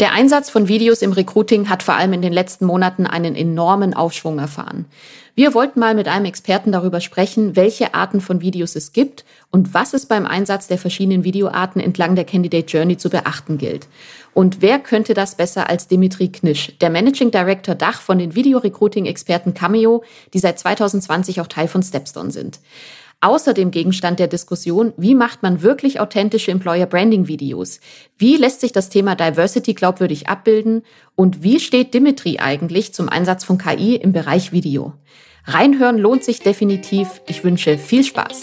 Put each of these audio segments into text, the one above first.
Der Einsatz von Videos im Recruiting hat vor allem in den letzten Monaten einen enormen Aufschwung erfahren. Wir wollten mal mit einem Experten darüber sprechen, welche Arten von Videos es gibt und was es beim Einsatz der verschiedenen Videoarten entlang der Candidate Journey zu beachten gilt. Und wer könnte das besser als Dimitri Knisch, der Managing Director Dach von den Video-Recruiting-Experten Cameo, die seit 2020 auch Teil von Stepstone sind. Außerdem Gegenstand der Diskussion, wie macht man wirklich authentische Employer Branding Videos? Wie lässt sich das Thema Diversity glaubwürdig abbilden? Und wie steht Dimitri eigentlich zum Einsatz von KI im Bereich Video? Reinhören lohnt sich definitiv. Ich wünsche viel Spaß.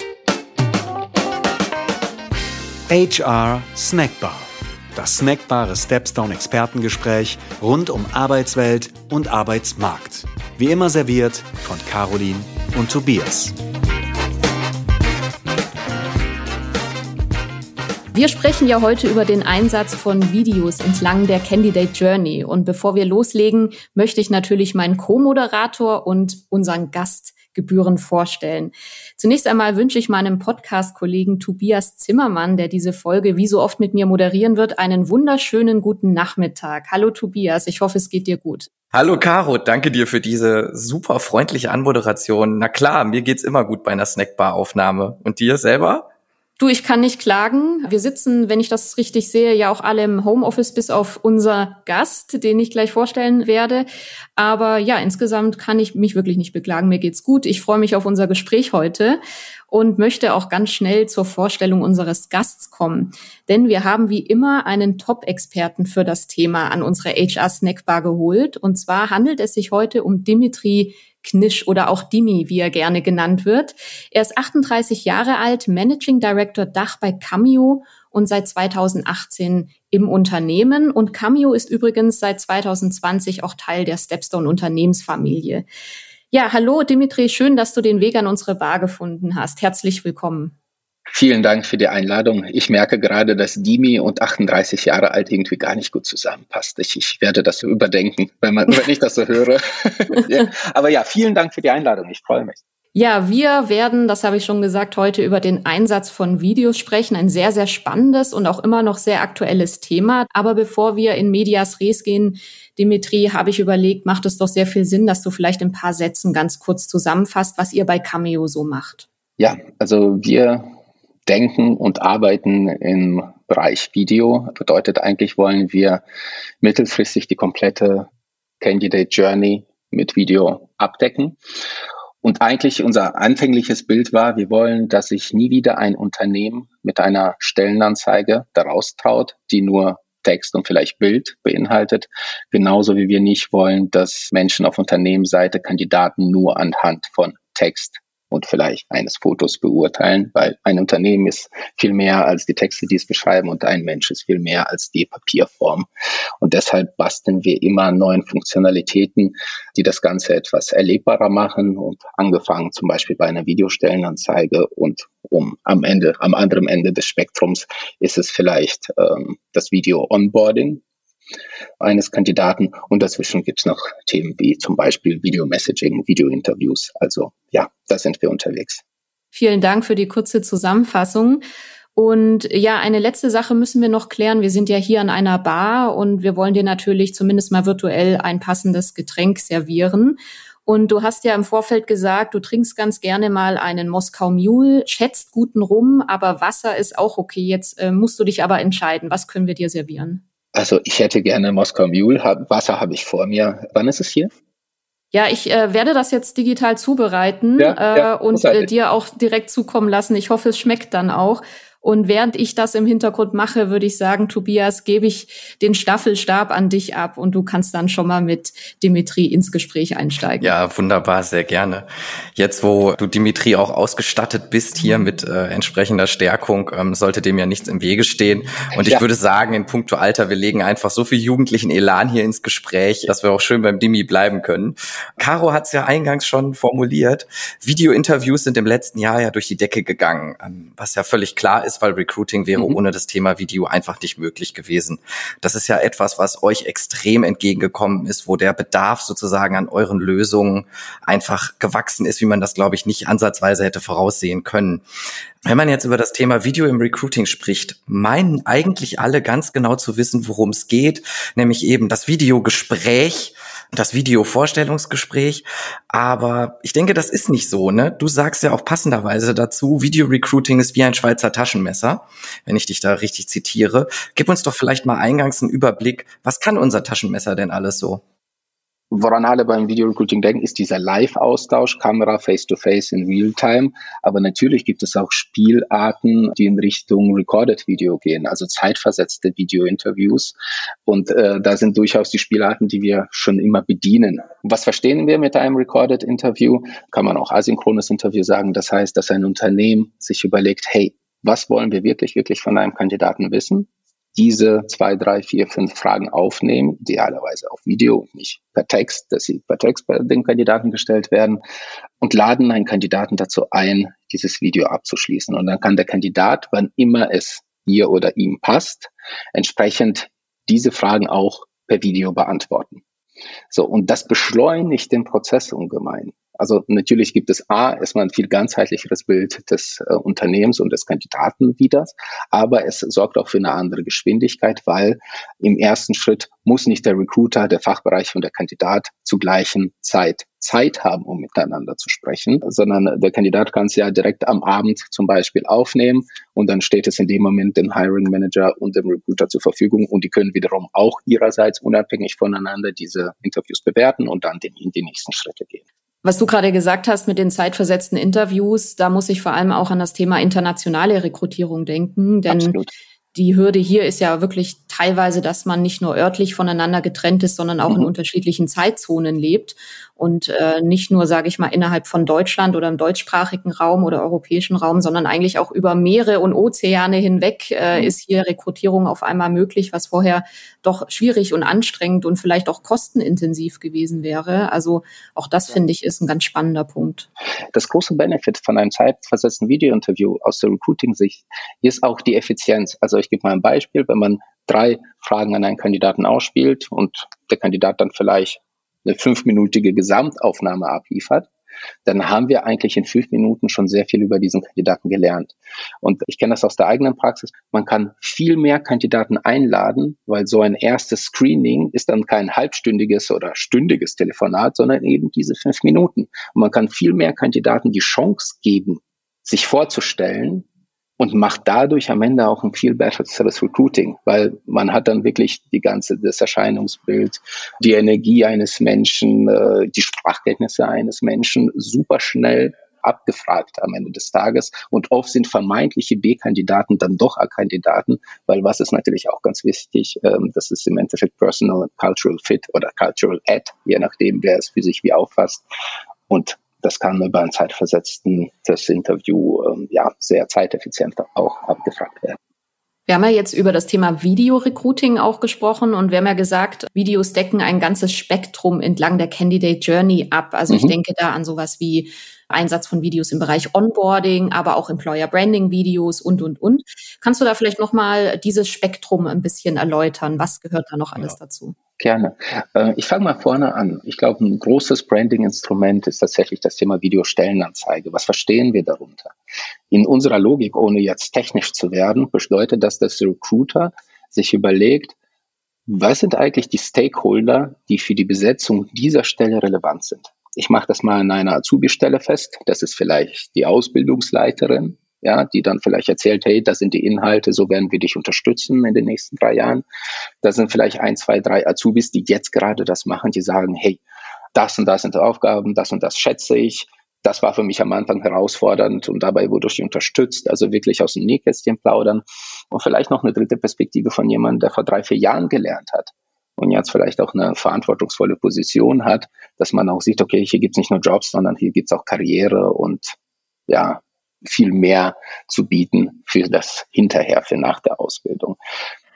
HR Snackbar. Das snackbare Stepstone Expertengespräch rund um Arbeitswelt und Arbeitsmarkt. Wie immer serviert von Caroline und Tobias. Wir sprechen ja heute über den Einsatz von Videos entlang der Candidate Journey. Und bevor wir loslegen, möchte ich natürlich meinen Co-Moderator und unseren Gast gebührend vorstellen. Zunächst einmal wünsche ich meinem Podcast-Kollegen Tobias Zimmermann, der diese Folge wie so oft mit mir moderieren wird, einen wunderschönen guten Nachmittag. Hallo Tobias, ich hoffe, es geht dir gut. Hallo Caro, danke dir für diese super freundliche Anmoderation. Na klar, mir geht's immer gut bei einer Snackbar-Aufnahme. Und dir selber? Du, ich kann nicht klagen. Wir sitzen, wenn ich das richtig sehe, ja auch alle im Homeoffice bis auf unser Gast, den ich gleich vorstellen werde. Aber ja, insgesamt kann ich mich wirklich nicht beklagen. Mir geht's gut. Ich freue mich auf unser Gespräch heute und möchte auch ganz schnell zur Vorstellung unseres Gasts kommen. Denn wir haben wie immer einen Top-Experten für das Thema an unsere HR Snackbar geholt. Und zwar handelt es sich heute um Dimitri Knisch oder auch Dimi, wie er gerne genannt wird. Er ist 38 Jahre alt, Managing Director Dach bei Cameo und seit 2018 im Unternehmen. Und Cameo ist übrigens seit 2020 auch Teil der Stepstone Unternehmensfamilie. Ja, hallo Dimitri, schön, dass du den Weg an unsere Bar gefunden hast. Herzlich willkommen. Vielen Dank für die Einladung. Ich merke gerade, dass Dimi und 38 Jahre alt irgendwie gar nicht gut zusammenpasst. Ich, ich werde das so überdenken, wenn, man, wenn ich das so höre. ja. Aber ja, vielen Dank für die Einladung. Ich freue mich. Ja, wir werden, das habe ich schon gesagt, heute über den Einsatz von Videos sprechen. Ein sehr, sehr spannendes und auch immer noch sehr aktuelles Thema. Aber bevor wir in Medias Res gehen, Dimitri, habe ich überlegt, macht es doch sehr viel Sinn, dass du vielleicht in ein paar Sätzen ganz kurz zusammenfasst, was ihr bei Cameo so macht. Ja, also wir denken und arbeiten im Bereich Video. Bedeutet eigentlich wollen wir mittelfristig die komplette Candidate Journey mit Video abdecken. Und eigentlich unser anfängliches Bild war, wir wollen, dass sich nie wieder ein Unternehmen mit einer Stellenanzeige daraus traut, die nur Text und vielleicht Bild beinhaltet. Genauso wie wir nicht wollen, dass Menschen auf Unternehmensseite Kandidaten nur anhand von Text und vielleicht eines Fotos beurteilen, weil ein Unternehmen ist viel mehr als die Texte, die es beschreiben und ein Mensch ist viel mehr als die Papierform. Und deshalb basteln wir immer neuen Funktionalitäten, die das Ganze etwas erlebbarer machen und angefangen zum Beispiel bei einer Videostellenanzeige und um am Ende, am anderen Ende des Spektrums ist es vielleicht ähm, das Video Onboarding, eines Kandidaten. Und dazwischen gibt es noch Themen wie zum Beispiel Video-Messaging, Video-Interviews. Also ja, da sind wir unterwegs. Vielen Dank für die kurze Zusammenfassung. Und ja, eine letzte Sache müssen wir noch klären. Wir sind ja hier an einer Bar und wir wollen dir natürlich zumindest mal virtuell ein passendes Getränk servieren. Und du hast ja im Vorfeld gesagt, du trinkst ganz gerne mal einen Moskau Mule, schätzt guten Rum, aber Wasser ist auch okay. Jetzt äh, musst du dich aber entscheiden. Was können wir dir servieren? Also ich hätte gerne Moskau Mule. Wasser habe ich vor mir. Wann ist es hier? Ja, ich äh, werde das jetzt digital zubereiten ja, äh, ja, und äh, dir auch direkt zukommen lassen. Ich hoffe, es schmeckt dann auch. Und während ich das im Hintergrund mache, würde ich sagen, Tobias, gebe ich den Staffelstab an dich ab und du kannst dann schon mal mit Dimitri ins Gespräch einsteigen. Ja, wunderbar, sehr gerne. Jetzt, wo du Dimitri auch ausgestattet bist hier mit äh, entsprechender Stärkung, ähm, sollte dem ja nichts im Wege stehen. Und ich ja. würde sagen, in puncto Alter, wir legen einfach so viel jugendlichen Elan hier ins Gespräch, dass wir auch schön beim Dimi bleiben können. Caro hat es ja eingangs schon formuliert. Video-Interviews sind im letzten Jahr ja durch die Decke gegangen, ähm, was ja völlig klar ist ist, weil Recruiting wäre mhm. ohne das Thema Video einfach nicht möglich gewesen. Das ist ja etwas, was euch extrem entgegengekommen ist, wo der Bedarf sozusagen an euren Lösungen einfach gewachsen ist, wie man das, glaube ich, nicht ansatzweise hätte voraussehen können. Wenn man jetzt über das Thema Video im Recruiting spricht, meinen eigentlich alle ganz genau zu wissen, worum es geht, nämlich eben das Videogespräch, das Video-Vorstellungsgespräch. Aber ich denke, das ist nicht so, ne? Du sagst ja auch passenderweise dazu, Video-Recruiting ist wie ein Schweizer Taschenmesser, wenn ich dich da richtig zitiere. Gib uns doch vielleicht mal eingangs einen Überblick. Was kann unser Taschenmesser denn alles so? Woran alle beim Video Recruiting denken, ist dieser Live-Austausch, Kamera, Face-to-Face in Real-Time. Aber natürlich gibt es auch Spielarten, die in Richtung Recorded Video gehen, also zeitversetzte Video-Interviews. Und äh, da sind durchaus die Spielarten, die wir schon immer bedienen. Was verstehen wir mit einem Recorded Interview? Kann man auch asynchrones Interview sagen. Das heißt, dass ein Unternehmen sich überlegt, hey, was wollen wir wirklich, wirklich von einem Kandidaten wissen? Diese zwei, drei, vier, fünf Fragen aufnehmen, idealerweise auf Video und nicht per Text, dass sie per Text bei den Kandidaten gestellt werden und laden einen Kandidaten dazu ein, dieses Video abzuschließen. Und dann kann der Kandidat, wann immer es ihr oder ihm passt, entsprechend diese Fragen auch per Video beantworten. So, und das beschleunigt den Prozess ungemein. Also natürlich gibt es A, erstmal ein viel ganzheitlicheres Bild des äh, Unternehmens und des Kandidaten wieder, aber es sorgt auch für eine andere Geschwindigkeit, weil im ersten Schritt muss nicht der Recruiter, der Fachbereich und der Kandidat zur gleichen Zeit Zeit haben, um miteinander zu sprechen, sondern der Kandidat kann es ja direkt am Abend zum Beispiel aufnehmen und dann steht es in dem Moment dem Hiring Manager und dem Recruiter zur Verfügung und die können wiederum auch ihrerseits unabhängig voneinander diese Interviews bewerten und dann in die nächsten Schritte gehen. Was du gerade gesagt hast mit den zeitversetzten Interviews, da muss ich vor allem auch an das Thema internationale Rekrutierung denken, denn Absolut die Hürde hier ist ja wirklich teilweise, dass man nicht nur örtlich voneinander getrennt ist, sondern auch mhm. in unterschiedlichen Zeitzonen lebt und äh, nicht nur, sage ich mal, innerhalb von Deutschland oder im deutschsprachigen Raum oder europäischen Raum, sondern eigentlich auch über Meere und Ozeane hinweg äh, mhm. ist hier Rekrutierung auf einmal möglich, was vorher doch schwierig und anstrengend und vielleicht auch kostenintensiv gewesen wäre. Also auch das ja. finde ich ist ein ganz spannender Punkt. Das große Benefit von einem zeitversetzten Videointerview aus der Recruiting-Sicht ist auch die Effizienz. Also ich gebe mal ein Beispiel, wenn man drei Fragen an einen Kandidaten ausspielt und der Kandidat dann vielleicht eine fünfminütige Gesamtaufnahme abliefert, dann haben wir eigentlich in fünf Minuten schon sehr viel über diesen Kandidaten gelernt. Und ich kenne das aus der eigenen Praxis. Man kann viel mehr Kandidaten einladen, weil so ein erstes Screening ist dann kein halbstündiges oder stündiges Telefonat, sondern eben diese fünf Minuten. Und man kann viel mehr Kandidaten die Chance geben, sich vorzustellen und macht dadurch am Ende auch ein viel besseres Recruiting, weil man hat dann wirklich die ganze, das Erscheinungsbild, die Energie eines Menschen, äh, die Sprachkenntnisse eines Menschen super schnell abgefragt am Ende des Tages. Und oft sind vermeintliche B-Kandidaten dann doch A-Kandidaten, weil was ist natürlich auch ganz wichtig, ähm, das ist im Endeffekt Personal Cultural Fit oder Cultural Ad, je nachdem, wer es für sich wie auffasst. Und das kann über ein zeitversetzten das Interview ähm, ja sehr zeiteffizient auch abgefragt werden. Wir haben ja jetzt über das Thema Video-Recruiting auch gesprochen und wir haben ja gesagt, Videos decken ein ganzes Spektrum entlang der Candidate Journey ab. Also mhm. ich denke da an sowas wie Einsatz von Videos im Bereich Onboarding, aber auch Employer Branding Videos und, und, und. Kannst du da vielleicht nochmal dieses Spektrum ein bisschen erläutern? Was gehört da noch alles ja. dazu? Gerne. Äh, ich fange mal vorne an. Ich glaube, ein großes Branding-Instrument ist tatsächlich das Thema Videostellenanzeige. Was verstehen wir darunter? In unserer Logik, ohne jetzt technisch zu werden, bedeutet das, dass der Recruiter sich überlegt, was sind eigentlich die Stakeholder, die für die Besetzung dieser Stelle relevant sind? Ich mache das mal an einer Azubi-Stelle fest. Das ist vielleicht die Ausbildungsleiterin, ja, die dann vielleicht erzählt, hey, das sind die Inhalte, so werden wir dich unterstützen in den nächsten drei Jahren. Da sind vielleicht ein, zwei, drei Azubis, die jetzt gerade das machen, die sagen, hey, das und das sind Aufgaben, das und das schätze ich. Das war für mich am Anfang herausfordernd und dabei wurde ich unterstützt, also wirklich aus dem Nähkästchen plaudern. Und vielleicht noch eine dritte Perspektive von jemandem, der vor drei, vier Jahren gelernt hat und jetzt vielleicht auch eine verantwortungsvolle Position hat, dass man auch sieht, okay, hier gibt's nicht nur Jobs, sondern hier gibt's auch Karriere und ja, viel mehr zu bieten für das hinterher, für nach der Ausbildung.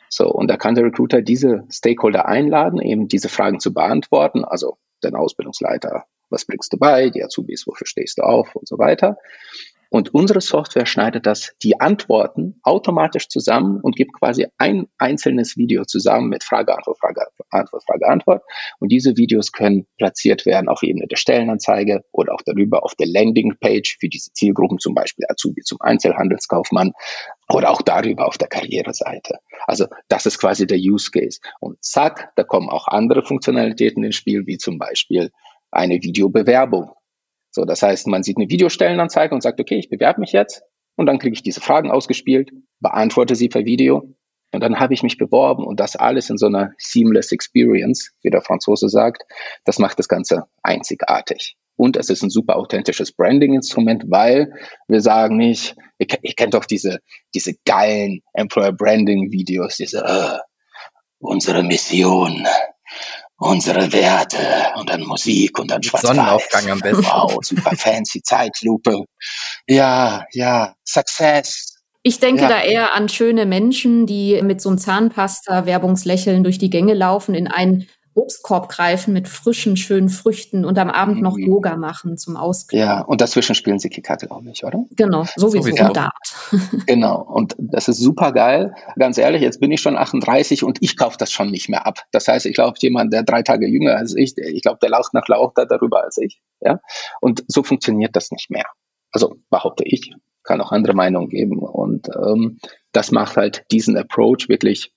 So, und da kann der Recruiter diese Stakeholder einladen, eben diese Fragen zu beantworten, also den Ausbildungsleiter, was bringst du bei, die Azubis, wofür stehst du auf und so weiter. Und unsere Software schneidet das, die Antworten automatisch zusammen und gibt quasi ein einzelnes Video zusammen mit Frage, Antwort, Frage, Antwort, Frage, Antwort. Und diese Videos können platziert werden auf Ebene der Stellenanzeige oder auch darüber auf der Landingpage für diese Zielgruppen, zum Beispiel Azubi zum Einzelhandelskaufmann oder auch darüber auf der Karriereseite. Also das ist quasi der Use Case. Und zack, da kommen auch andere Funktionalitäten ins Spiel, wie zum Beispiel eine Videobewerbung. So, das heißt, man sieht eine Videostellenanzeige und sagt, okay, ich bewerbe mich jetzt und dann kriege ich diese Fragen ausgespielt, beantworte sie per Video und dann habe ich mich beworben und das alles in so einer seamless Experience, wie der Franzose sagt, das macht das Ganze einzigartig. Und es ist ein super authentisches Branding-Instrument, weil wir sagen nicht, ihr, ihr, kennt doch diese, diese geilen Employer Branding-Videos, diese, uh, unsere Mission, unsere Werte und dann Musik und dann schwarz Sonnenaufgang am besten. Wow, super fancy Zeitlupe. Ja, ja, Success. Ich denke ja. da eher an schöne Menschen, die mit so einem Zahnpasta-Werbungslächeln durch die Gänge laufen, in einen Obstkorb greifen mit frischen, schönen Früchten und am Abend noch mhm. Yoga machen zum Ausgleich. Ja, und dazwischen spielen sie Kikate, glaube ich, oder? Genau, sowieso so Dart. genau, und das ist super geil. Ganz ehrlich, jetzt bin ich schon 38 und ich kaufe das schon nicht mehr ab. Das heißt, ich glaube, jemand, der drei Tage jünger als ich, ich glaube, der lacht nach Lauch da darüber als ich. Ja, und so funktioniert das nicht mehr. Also behaupte ich, kann auch andere Meinungen geben. Und ähm, das macht halt diesen Approach wirklich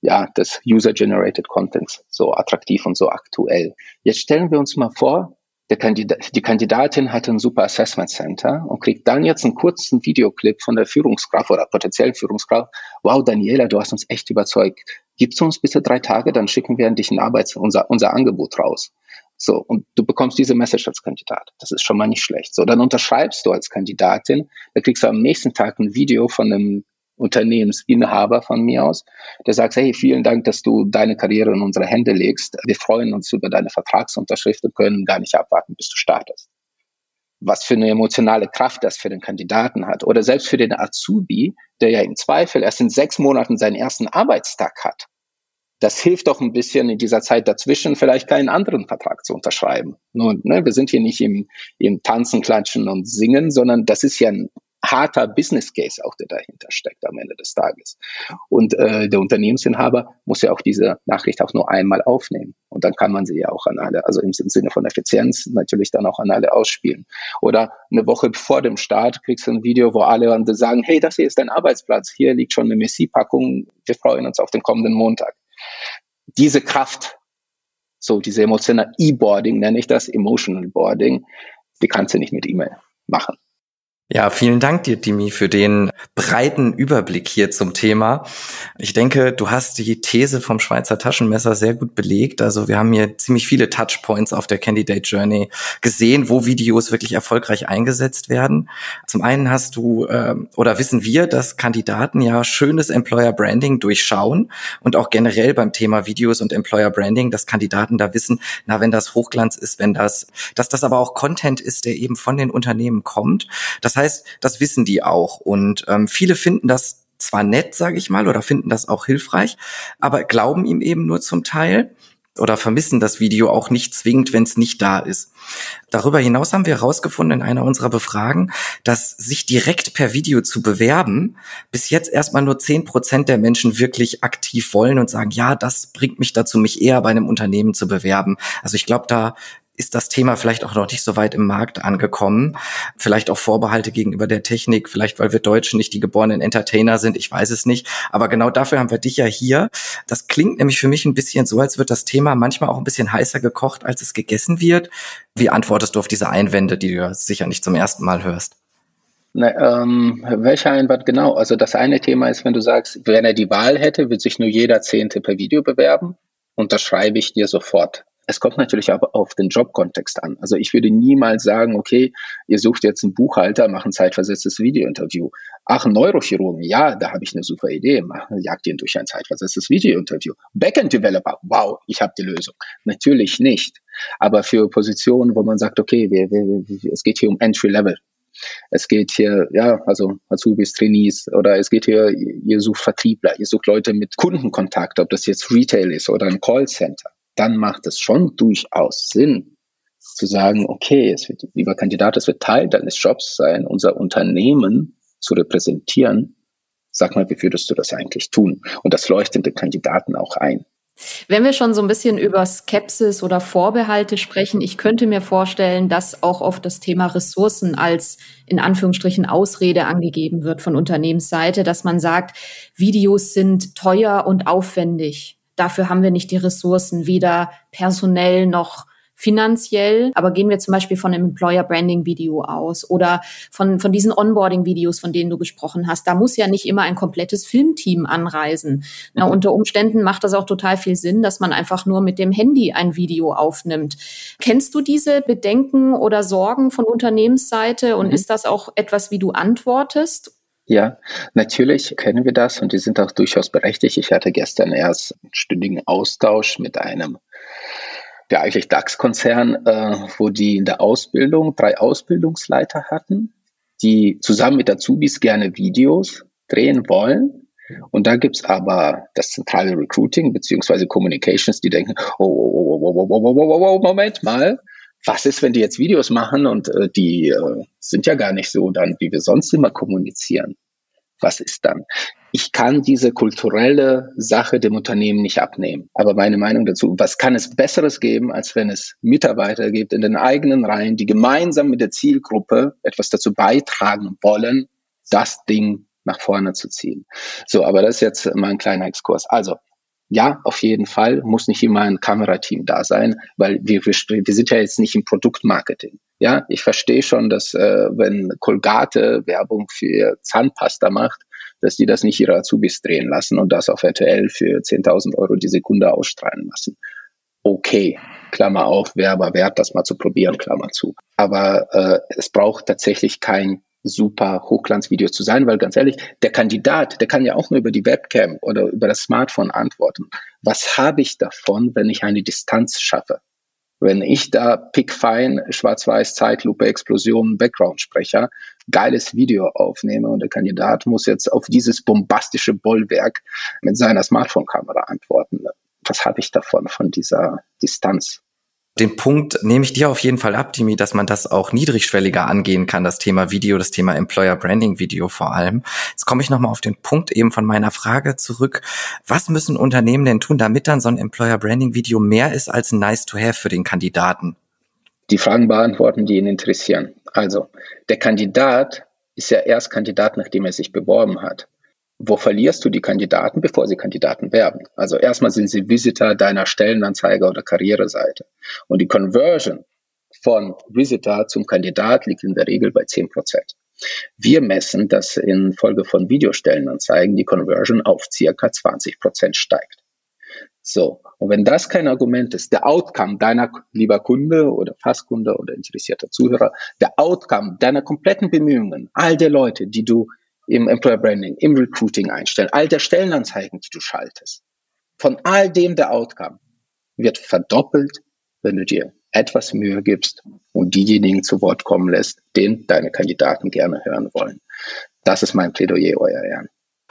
ja, des User-Generated Contents so attraktiv und so aktuell. Jetzt stellen wir uns mal vor, der Kandidat, die Kandidatin hat ein super Assessment Center und kriegt dann jetzt einen kurzen Videoclip von der Führungskraft oder potenziellen Führungskraft. Wow, Daniela, du hast uns echt überzeugt. Gibst du uns bitte drei Tage, dann schicken wir an dich ein Arbeits-, unser, unser Angebot raus. So, und du bekommst diese Message als Kandidat. Das ist schon mal nicht schlecht. So, dann unterschreibst du als Kandidatin, da kriegst du am nächsten Tag ein Video von einem Unternehmensinhaber von mir aus, der sagt, hey, vielen Dank, dass du deine Karriere in unsere Hände legst. Wir freuen uns über deine Vertragsunterschrift und können gar nicht abwarten, bis du startest. Was für eine emotionale Kraft das für den Kandidaten hat. Oder selbst für den Azubi, der ja im Zweifel erst in sechs Monaten seinen ersten Arbeitstag hat. Das hilft doch ein bisschen in dieser Zeit dazwischen, vielleicht keinen anderen Vertrag zu unterschreiben. Nun, ne, wir sind hier nicht im, im Tanzen, Klatschen und Singen, sondern das ist ja ein harter Business Case auch, der dahinter steckt am Ende des Tages. Und äh, der Unternehmensinhaber muss ja auch diese Nachricht auch nur einmal aufnehmen. Und dann kann man sie ja auch an alle, also im Sinne von Effizienz natürlich dann auch an alle ausspielen. Oder eine Woche vor dem Start kriegst du ein Video, wo alle sagen, hey, das hier ist dein Arbeitsplatz, hier liegt schon eine Messi-Packung, wir freuen uns auf den kommenden Montag. Diese Kraft, so diese emotionale E-Boarding nenne ich das, Emotional Boarding, die kannst du nicht mit E-Mail machen. Ja, vielen Dank dir, Dimi, für den breiten Überblick hier zum Thema. Ich denke, du hast die These vom Schweizer Taschenmesser sehr gut belegt. Also wir haben hier ziemlich viele Touchpoints auf der Candidate Journey gesehen, wo Videos wirklich erfolgreich eingesetzt werden. Zum einen hast du äh, oder wissen wir, dass Kandidaten ja schönes Employer Branding durchschauen und auch generell beim Thema Videos und Employer Branding, dass Kandidaten da wissen, na, wenn das Hochglanz ist, wenn das, dass das aber auch Content ist, der eben von den Unternehmen kommt. Das heißt, das wissen die auch. Und ähm, viele finden das zwar nett, sage ich mal, oder finden das auch hilfreich, aber glauben ihm eben nur zum Teil oder vermissen das Video auch nicht zwingend, wenn es nicht da ist. Darüber hinaus haben wir herausgefunden in einer unserer Befragen, dass sich direkt per Video zu bewerben, bis jetzt erstmal nur zehn Prozent der Menschen wirklich aktiv wollen und sagen, ja, das bringt mich dazu, mich eher bei einem Unternehmen zu bewerben. Also ich glaube, da ist das Thema vielleicht auch noch nicht so weit im Markt angekommen. Vielleicht auch Vorbehalte gegenüber der Technik, vielleicht weil wir Deutschen nicht die geborenen Entertainer sind, ich weiß es nicht. Aber genau dafür haben wir dich ja hier. Das klingt nämlich für mich ein bisschen so, als wird das Thema manchmal auch ein bisschen heißer gekocht, als es gegessen wird. Wie antwortest du auf diese Einwände, die du sicher nicht zum ersten Mal hörst? Ne, ähm, welcher Einwand genau? Also das eine Thema ist, wenn du sagst, wenn er die Wahl hätte, wird sich nur jeder Zehnte per Video bewerben. Unterschreibe ich dir sofort. Es kommt natürlich aber auf den Jobkontext an. Also ich würde niemals sagen, okay, ihr sucht jetzt einen Buchhalter, macht ein zeitversetztes Videointerview. Ach, Neurochirurgen, ja, da habe ich eine super Idee. Mach, jagt ihn durch ein zeitversetztes Videointerview. Backend-Developer, wow, ich habe die Lösung. Natürlich nicht. Aber für Positionen, wo man sagt, okay, wir, wir, es geht hier um Entry-Level. Es geht hier, ja, also Azubis, Trainees oder es geht hier, ihr sucht Vertriebler, ihr sucht Leute mit Kundenkontakt, ob das jetzt Retail ist oder ein Callcenter dann macht es schon durchaus Sinn, zu sagen, okay, es wird, lieber Kandidat, es wird Teil deines Jobs sein, unser Unternehmen zu repräsentieren. Sag mal, wie würdest du das eigentlich tun? Und das leuchtet den Kandidaten auch ein. Wenn wir schon so ein bisschen über Skepsis oder Vorbehalte sprechen, ich könnte mir vorstellen, dass auch oft das Thema Ressourcen als in Anführungsstrichen Ausrede angegeben wird von Unternehmensseite, dass man sagt, Videos sind teuer und aufwendig. Dafür haben wir nicht die Ressourcen, weder personell noch finanziell, aber gehen wir zum Beispiel von einem Employer Branding Video aus oder von, von diesen Onboarding Videos, von denen du gesprochen hast. Da muss ja nicht immer ein komplettes Filmteam anreisen. Na, mhm. unter Umständen macht das auch total viel Sinn, dass man einfach nur mit dem Handy ein Video aufnimmt. Kennst du diese Bedenken oder Sorgen von Unternehmensseite und mhm. ist das auch etwas, wie du antwortest? Ja, natürlich kennen wir das und die sind auch durchaus berechtigt. Ich hatte gestern erst einen stündigen Austausch mit einem der eigentlich DAX-Konzern, äh, wo die in der Ausbildung drei Ausbildungsleiter hatten, die zusammen mit Azubis gerne Videos drehen wollen. Und da gibt's aber das zentrale Recruiting beziehungsweise Communications, die denken, oh, oh, oh, oh, oh, oh, oh, oh, Moment mal, was ist, wenn die jetzt Videos machen und äh, die äh, sind ja gar nicht so dann, wie wir sonst immer kommunizieren? Was ist dann? ich kann diese kulturelle Sache dem Unternehmen nicht abnehmen. Aber meine Meinung dazu, was kann es Besseres geben, als wenn es Mitarbeiter gibt in den eigenen Reihen, die gemeinsam mit der Zielgruppe etwas dazu beitragen wollen, das Ding nach vorne zu ziehen. So, aber das ist jetzt mein kleiner Exkurs. Also, ja, auf jeden Fall muss nicht immer ein Kamerateam da sein, weil wir, wir, wir sind ja jetzt nicht im Produktmarketing. Ja, ich verstehe schon, dass äh, wenn Colgate Werbung für Zahnpasta macht, dass die das nicht ihre Azubis drehen lassen und das auf RTL für 10.000 Euro die Sekunde ausstrahlen lassen. Okay, Klammer auf, wäre aber wert, das mal zu probieren, Klammer zu. Aber äh, es braucht tatsächlich kein super Hochglanzvideo zu sein, weil ganz ehrlich, der Kandidat, der kann ja auch nur über die Webcam oder über das Smartphone antworten. Was habe ich davon, wenn ich eine Distanz schaffe? Wenn ich da pickfein, schwarz-weiß, Zeitlupe, Explosion, Background-Sprecher, geiles Video aufnehme und der Kandidat muss jetzt auf dieses bombastische Bollwerk mit seiner Smartphone-Kamera antworten. Was habe ich davon, von dieser Distanz? Den Punkt nehme ich dir auf jeden Fall ab, Dimi, dass man das auch niedrigschwelliger angehen kann, das Thema Video, das Thema Employer Branding Video vor allem. Jetzt komme ich nochmal auf den Punkt eben von meiner Frage zurück. Was müssen Unternehmen denn tun, damit dann so ein Employer Branding Video mehr ist als ein nice to have für den Kandidaten? Die Fragen beantworten, die ihn interessieren. Also, der Kandidat ist ja erst Kandidat, nachdem er sich beworben hat wo verlierst du die Kandidaten, bevor sie Kandidaten werben? Also erstmal sind sie Visitor deiner Stellenanzeige oder Karriereseite. Und die Conversion von Visitor zum Kandidat liegt in der Regel bei 10 Prozent. Wir messen, dass in Folge von Videostellenanzeigen die Conversion auf circa 20 Prozent steigt. So. Und wenn das kein Argument ist, der Outcome deiner, lieber Kunde oder Fastkunde oder interessierter Zuhörer, der Outcome deiner kompletten Bemühungen, all der Leute, die du im Employer Branding, im Recruiting einstellen, all der Stellenanzeigen, die du schaltest. Von all dem der Outcome wird verdoppelt, wenn du dir etwas Mühe gibst und diejenigen zu Wort kommen lässt, den deine Kandidaten gerne hören wollen. Das ist mein Plädoyer, euer Ehren.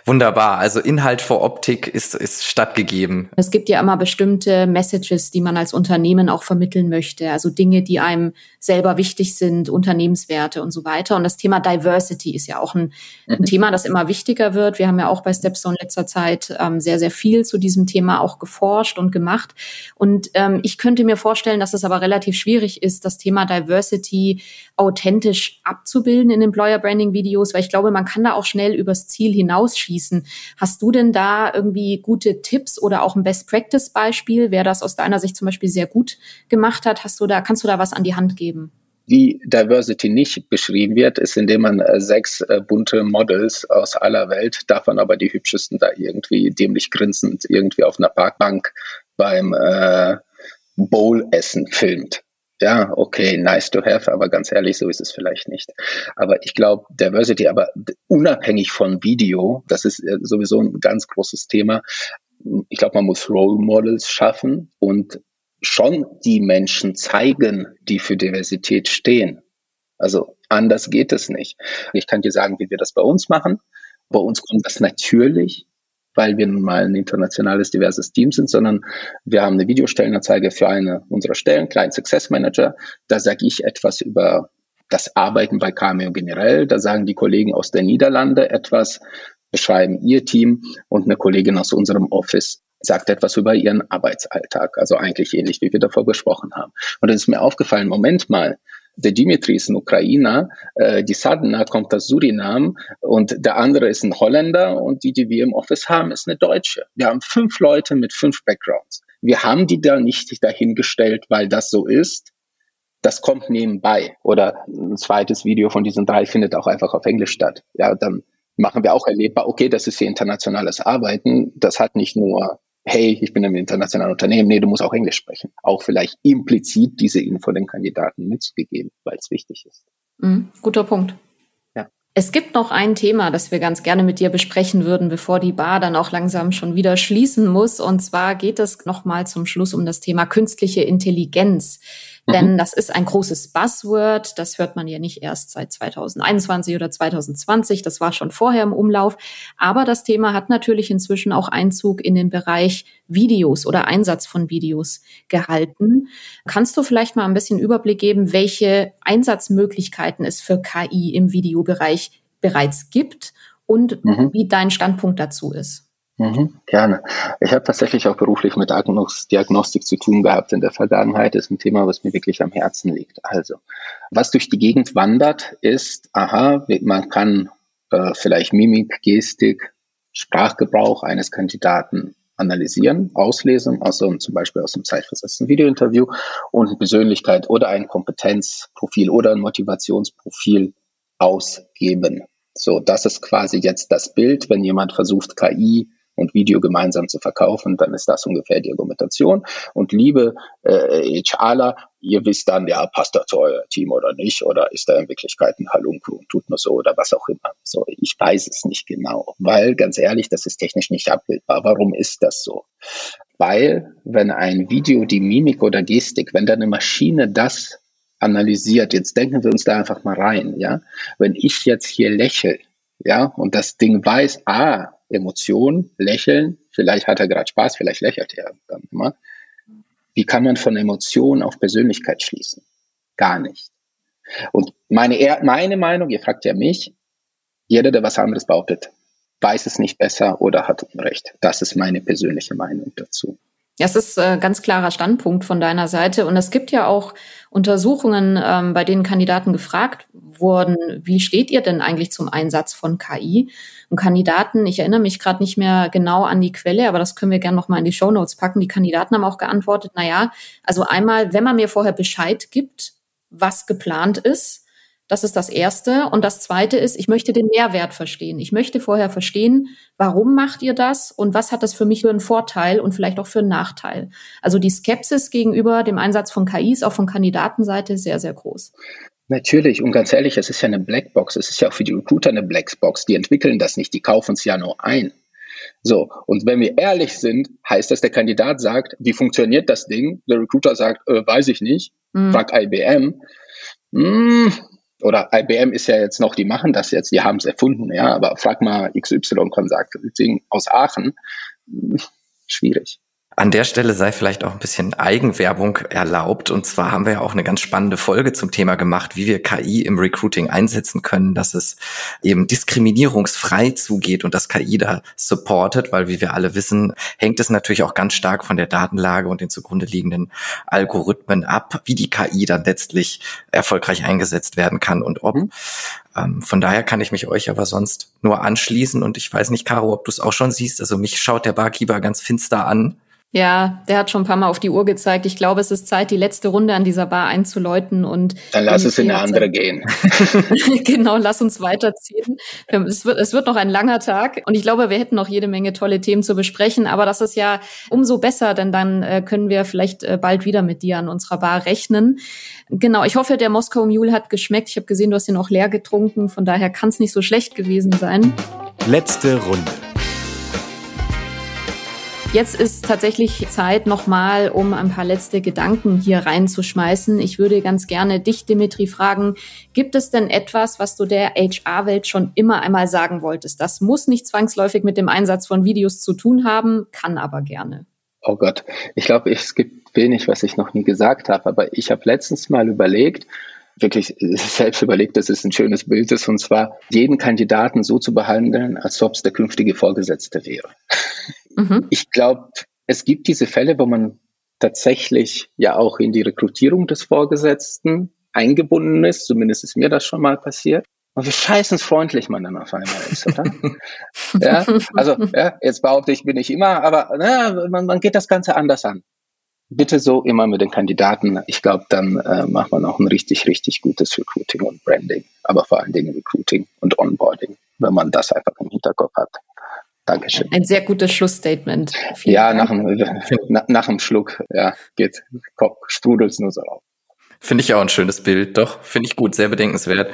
Wunderbar. Also Inhalt vor Optik ist, ist stattgegeben. Es gibt ja immer bestimmte Messages, die man als Unternehmen auch vermitteln möchte. Also Dinge, die einem selber wichtig sind, Unternehmenswerte und so weiter. Und das Thema Diversity ist ja auch ein, ein mhm. Thema, das immer wichtiger wird. Wir haben ja auch bei Stepstone in letzter Zeit ähm, sehr, sehr viel zu diesem Thema auch geforscht und gemacht. Und ähm, ich könnte mir vorstellen, dass es aber relativ schwierig ist, das Thema Diversity authentisch abzubilden in Employer Branding Videos, weil ich glaube, man kann da auch schnell übers Ziel hinausschießen. Hast du denn da irgendwie gute Tipps oder auch ein Best Practice Beispiel, wer das aus deiner Sicht zum Beispiel sehr gut gemacht hat? Hast du da, kannst du da was an die Hand geben? Wie Diversity nicht beschrieben wird, ist, indem man äh, sechs äh, bunte Models aus aller Welt, davon aber die hübschesten da irgendwie dämlich grinsend irgendwie auf einer Parkbank beim äh, Bowl-Essen filmt ja, okay, nice to have, aber ganz ehrlich, so ist es vielleicht nicht. Aber ich glaube, Diversity, aber unabhängig von Video, das ist äh, sowieso ein ganz großes Thema. Ich glaube, man muss Role Models schaffen und schon die Menschen zeigen, die für Diversität stehen. Also anders geht es nicht. Ich kann dir sagen, wie wir das bei uns machen. Bei uns kommt das natürlich weil wir nun mal ein internationales, diverses Team sind, sondern wir haben eine Videostellenanzeige für eine unserer Stellen, Client Success Manager. Da sage ich etwas über das Arbeiten bei Cameo generell. Da sagen die Kollegen aus der Niederlande etwas, beschreiben ihr Team und eine Kollegin aus unserem Office sagt etwas über ihren Arbeitsalltag. Also eigentlich ähnlich, wie wir davor besprochen haben. Und dann ist mir aufgefallen, Moment mal, der Dimitri ist ein Ukrainer, äh, die Sadna kommt aus Surinam und der andere ist ein Holländer und die, die wir im Office haben, ist eine Deutsche. Wir haben fünf Leute mit fünf Backgrounds. Wir haben die da nicht dahingestellt, weil das so ist. Das kommt nebenbei. Oder ein zweites Video von diesen drei findet auch einfach auf Englisch statt. Ja, dann machen wir auch erlebbar, okay, das ist hier internationales Arbeiten. Das hat nicht nur hey, ich bin ein internationales Unternehmen, nee, du musst auch Englisch sprechen. Auch vielleicht implizit diese Info den Kandidaten mitzugeben, weil es wichtig ist. Mhm, guter Punkt. Ja. Es gibt noch ein Thema, das wir ganz gerne mit dir besprechen würden, bevor die Bar dann auch langsam schon wieder schließen muss. Und zwar geht es nochmal zum Schluss um das Thema künstliche Intelligenz. Denn mhm. das ist ein großes Buzzword. Das hört man ja nicht erst seit 2021 oder 2020. Das war schon vorher im Umlauf. Aber das Thema hat natürlich inzwischen auch Einzug in den Bereich Videos oder Einsatz von Videos gehalten. Kannst du vielleicht mal ein bisschen Überblick geben, welche Einsatzmöglichkeiten es für KI im Videobereich bereits gibt und mhm. wie dein Standpunkt dazu ist? Mhm, gerne. Ich habe tatsächlich auch beruflich mit Diagnostik zu tun gehabt in der Vergangenheit. Das ist ein Thema, was mir wirklich am Herzen liegt. Also, was durch die Gegend wandert, ist, aha, man kann äh, vielleicht Mimik, Gestik, Sprachgebrauch eines Kandidaten analysieren, auslesen, also zum Beispiel aus einem zeitversetzten Videointerview und eine Persönlichkeit oder ein Kompetenzprofil oder ein Motivationsprofil ausgeben. So, das ist quasi jetzt das Bild, wenn jemand versucht, KI und Video gemeinsam zu verkaufen, dann ist das ungefähr die Argumentation. Und liebe äh, HRler, ihr wisst dann, ja, passt das zu euer Team oder nicht, oder ist da in Wirklichkeit ein Halunku und tut nur so oder was auch immer. So, ich weiß es nicht genau, weil ganz ehrlich, das ist technisch nicht abbildbar. Warum ist das so? Weil, wenn ein Video die Mimik oder Gestik, wenn da eine Maschine das analysiert, jetzt denken wir uns da einfach mal rein, ja, wenn ich jetzt hier lächle, ja, und das Ding weiß, ah, Emotion, Lächeln, vielleicht hat er gerade Spaß, vielleicht lächelt er dann immer. Wie kann man von Emotion auf Persönlichkeit schließen? Gar nicht. Und meine, meine Meinung, ihr fragt ja mich, jeder, der was anderes behauptet, weiß es nicht besser oder hat Unrecht. Das ist meine persönliche Meinung dazu. Ja, es ist ein äh, ganz klarer Standpunkt von deiner Seite. Und es gibt ja auch Untersuchungen, ähm, bei denen Kandidaten gefragt wurden, wie steht ihr denn eigentlich zum Einsatz von KI? Und Kandidaten, ich erinnere mich gerade nicht mehr genau an die Quelle, aber das können wir gerne nochmal in die Show Notes packen. Die Kandidaten haben auch geantwortet, na ja, also einmal, wenn man mir vorher Bescheid gibt, was geplant ist, das ist das Erste. Und das Zweite ist, ich möchte den Mehrwert verstehen. Ich möchte vorher verstehen, warum macht ihr das und was hat das für mich für einen Vorteil und vielleicht auch für einen Nachteil. Also die Skepsis gegenüber dem Einsatz von KIs, auch von Kandidatenseite, sehr, sehr groß. Natürlich, und ganz ehrlich, es ist ja eine Blackbox. Es ist ja auch für die Recruiter eine Blackbox. Die entwickeln das nicht, die kaufen es ja nur ein. So, und wenn wir ehrlich sind, heißt das, der Kandidat sagt, wie funktioniert das Ding? Der Recruiter sagt, äh, weiß ich nicht, mhm. fragt IBM. Hm, oder IBM ist ja jetzt noch, die machen das jetzt, die haben es erfunden, ja, aber frag mal XY Consulting aus Aachen, schwierig. An der Stelle sei vielleicht auch ein bisschen Eigenwerbung erlaubt. Und zwar haben wir ja auch eine ganz spannende Folge zum Thema gemacht, wie wir KI im Recruiting einsetzen können, dass es eben diskriminierungsfrei zugeht und das KI da supportet, weil wie wir alle wissen, hängt es natürlich auch ganz stark von der Datenlage und den zugrunde liegenden Algorithmen ab, wie die KI dann letztlich erfolgreich eingesetzt werden kann und ob. Mhm. Ähm, von daher kann ich mich euch aber sonst nur anschließen und ich weiß nicht, Caro, ob du es auch schon siehst. Also mich schaut der Barkeeper ganz finster an. Ja, der hat schon ein paar Mal auf die Uhr gezeigt. Ich glaube, es ist Zeit, die letzte Runde an dieser Bar einzuläuten und. Dann lass es in eine andere gehen. genau, lass uns weiterziehen. Es wird, es wird noch ein langer Tag und ich glaube, wir hätten noch jede Menge tolle Themen zu besprechen, aber das ist ja umso besser, denn dann äh, können wir vielleicht äh, bald wieder mit dir an unserer Bar rechnen. Genau, ich hoffe, der Moskau Mule hat geschmeckt. Ich habe gesehen, du hast ihn auch leer getrunken, von daher kann es nicht so schlecht gewesen sein. Letzte Runde. Jetzt ist tatsächlich Zeit nochmal, um ein paar letzte Gedanken hier reinzuschmeißen. Ich würde ganz gerne dich, Dimitri, fragen, gibt es denn etwas, was du der HR-Welt schon immer einmal sagen wolltest? Das muss nicht zwangsläufig mit dem Einsatz von Videos zu tun haben, kann aber gerne. Oh Gott, ich glaube, es gibt wenig, was ich noch nie gesagt habe, aber ich habe letztens mal überlegt, wirklich selbst überlegt, dass es ein schönes Bild ist, und zwar jeden Kandidaten so zu behandeln, als ob es der künftige Vorgesetzte wäre. Mhm. Ich glaube, es gibt diese Fälle, wo man tatsächlich ja auch in die Rekrutierung des Vorgesetzten eingebunden ist. Zumindest ist mir das schon mal passiert. Und wie scheißensfreundlich man dann auf einmal ist, oder? ja, also, ja, jetzt behaupte ich, bin ich immer, aber na, man, man geht das Ganze anders an bitte so immer mit den Kandidaten. Ich glaube, dann äh, macht man auch ein richtig, richtig gutes Recruiting und Branding, aber vor allen Dingen Recruiting und Onboarding, wenn man das einfach im Hinterkopf hat. Dankeschön. Ein sehr gutes Schlussstatement. Vielen ja, nach dem, nach, nach dem Schluck, ja, geht, sprudelt es nur so auf. Finde ich auch ein schönes Bild, doch, finde ich gut, sehr bedenkenswert.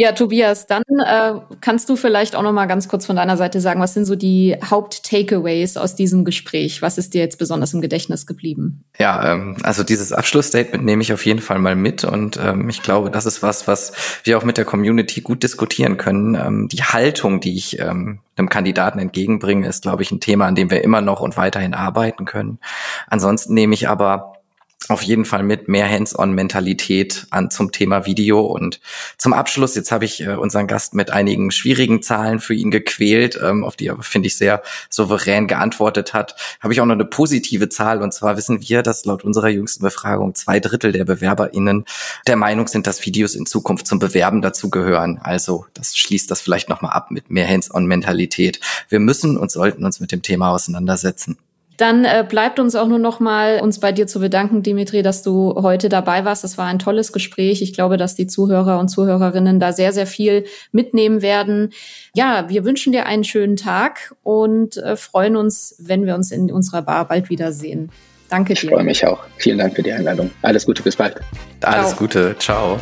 Ja, Tobias, dann äh, kannst du vielleicht auch noch mal ganz kurz von deiner Seite sagen, was sind so die Haupt-Takeaways aus diesem Gespräch? Was ist dir jetzt besonders im Gedächtnis geblieben? Ja, ähm, also dieses Abschlussstatement nehme ich auf jeden Fall mal mit und ähm, ich glaube, das ist was, was wir auch mit der Community gut diskutieren können. Ähm, die Haltung, die ich ähm, einem Kandidaten entgegenbringe, ist, glaube ich, ein Thema, an dem wir immer noch und weiterhin arbeiten können. Ansonsten nehme ich aber auf jeden Fall mit mehr Hands-on-Mentalität an zum Thema Video. Und zum Abschluss, jetzt habe ich äh, unseren Gast mit einigen schwierigen Zahlen für ihn gequält, ähm, auf die er, finde ich, sehr souverän geantwortet hat, habe ich auch noch eine positive Zahl. Und zwar wissen wir, dass laut unserer jüngsten Befragung zwei Drittel der BewerberInnen der Meinung sind, dass Videos in Zukunft zum Bewerben dazu gehören. Also das schließt das vielleicht nochmal ab mit mehr Hands-on-Mentalität. Wir müssen und sollten uns mit dem Thema auseinandersetzen. Dann äh, bleibt uns auch nur noch mal uns bei dir zu bedanken, Dimitri, dass du heute dabei warst. Das war ein tolles Gespräch. Ich glaube, dass die Zuhörer und Zuhörerinnen da sehr, sehr viel mitnehmen werden. Ja, wir wünschen dir einen schönen Tag und äh, freuen uns, wenn wir uns in unserer Bar bald wiedersehen. Danke dir. Ich freue mich auch. Vielen Dank für die Einladung. Alles Gute, bis bald. Alles Ciao. Gute. Ciao.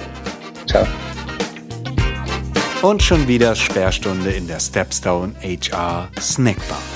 Ciao. Und schon wieder Sperrstunde in der Stepstone HR Snackbar.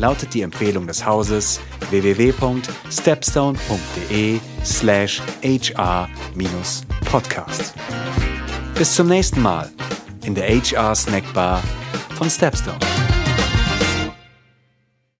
lautet die Empfehlung des Hauses www.stepstone.de/hr-podcast. Bis zum nächsten Mal in der HR Snackbar von Stepstone.